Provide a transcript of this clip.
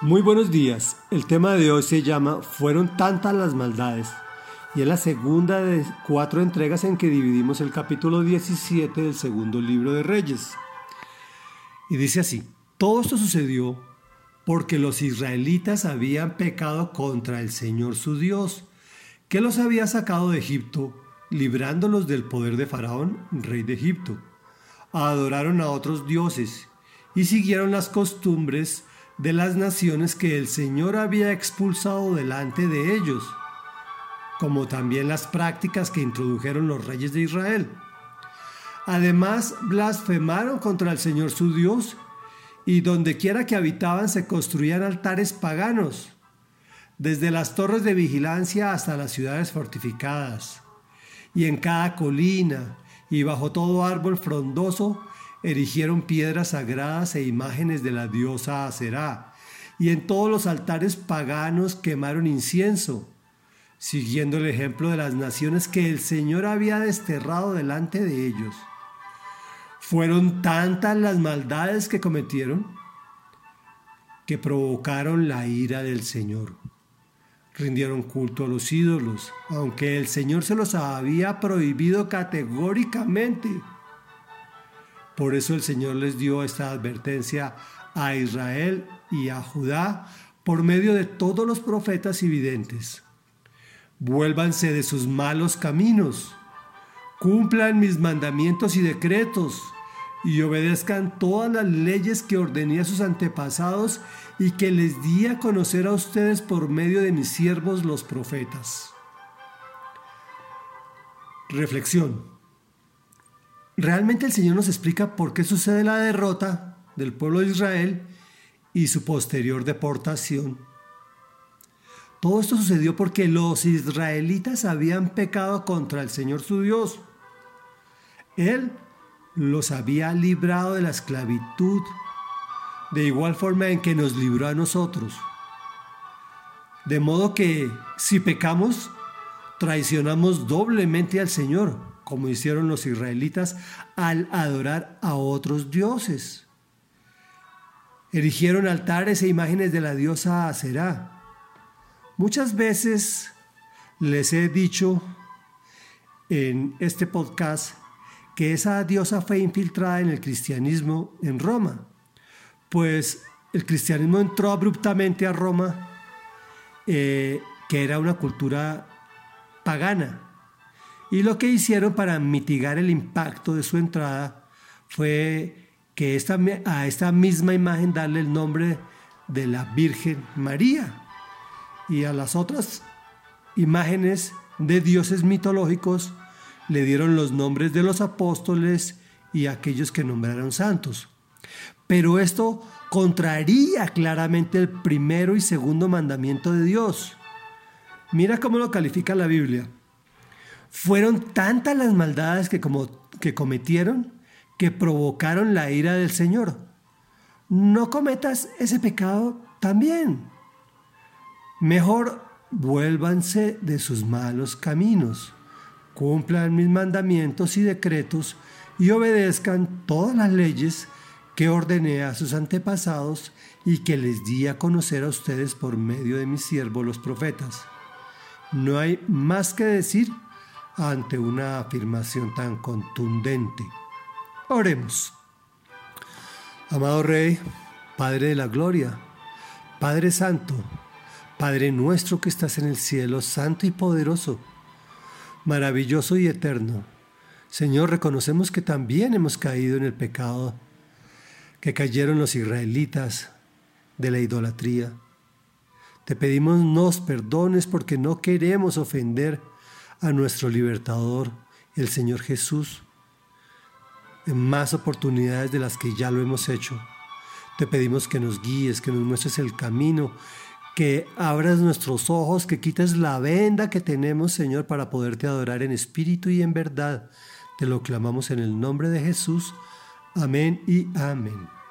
Muy buenos días. El tema de hoy se llama Fueron tantas las maldades y es la segunda de cuatro entregas en que dividimos el capítulo 17 del segundo libro de Reyes. Y dice así, todo esto sucedió porque los israelitas habían pecado contra el Señor su Dios, que los había sacado de Egipto, librándolos del poder de Faraón, rey de Egipto. Adoraron a otros dioses y siguieron las costumbres de las naciones que el Señor había expulsado delante de ellos, como también las prácticas que introdujeron los reyes de Israel. Además, blasfemaron contra el Señor su Dios, y dondequiera que habitaban se construían altares paganos, desde las torres de vigilancia hasta las ciudades fortificadas, y en cada colina y bajo todo árbol frondoso erigieron piedras sagradas e imágenes de la diosa Aserá, y en todos los altares paganos quemaron incienso, siguiendo el ejemplo de las naciones que el Señor había desterrado delante de ellos. Fueron tantas las maldades que cometieron que provocaron la ira del Señor. Rindieron culto a los ídolos, aunque el Señor se los había prohibido categóricamente. Por eso el Señor les dio esta advertencia a Israel y a Judá por medio de todos los profetas y videntes. Vuélvanse de sus malos caminos, cumplan mis mandamientos y decretos, y obedezcan todas las leyes que ordené a sus antepasados y que les di a conocer a ustedes por medio de mis siervos los profetas. Reflexión. Realmente el Señor nos explica por qué sucede la derrota del pueblo de Israel y su posterior deportación. Todo esto sucedió porque los israelitas habían pecado contra el Señor su Dios. Él los había librado de la esclavitud, de igual forma en que nos libró a nosotros. De modo que si pecamos, traicionamos doblemente al Señor como hicieron los israelitas al adorar a otros dioses. Erigieron altares e imágenes de la diosa Aserá. Muchas veces les he dicho en este podcast que esa diosa fue infiltrada en el cristianismo en Roma, pues el cristianismo entró abruptamente a Roma, eh, que era una cultura pagana, y lo que hicieron para mitigar el impacto de su entrada fue que a esta misma imagen darle el nombre de la Virgen María y a las otras imágenes de dioses mitológicos le dieron los nombres de los apóstoles y aquellos que nombraron santos. Pero esto contraría claramente el primero y segundo mandamiento de Dios. Mira cómo lo califica la Biblia. Fueron tantas las maldades que, como, que cometieron que provocaron la ira del Señor. No cometas ese pecado también. Mejor vuélvanse de sus malos caminos, cumplan mis mandamientos y decretos y obedezcan todas las leyes que ordené a sus antepasados y que les di a conocer a ustedes por medio de mis siervos los profetas. No hay más que decir ante una afirmación tan contundente. Oremos. Amado Rey, Padre de la Gloria, Padre Santo, Padre nuestro que estás en el cielo, santo y poderoso, maravilloso y eterno. Señor, reconocemos que también hemos caído en el pecado que cayeron los israelitas de la idolatría. Te pedimos nos perdones porque no queremos ofender a nuestro libertador, el Señor Jesús, en más oportunidades de las que ya lo hemos hecho. Te pedimos que nos guíes, que nos muestres el camino, que abras nuestros ojos, que quites la venda que tenemos, Señor, para poderte adorar en espíritu y en verdad. Te lo clamamos en el nombre de Jesús. Amén y amén.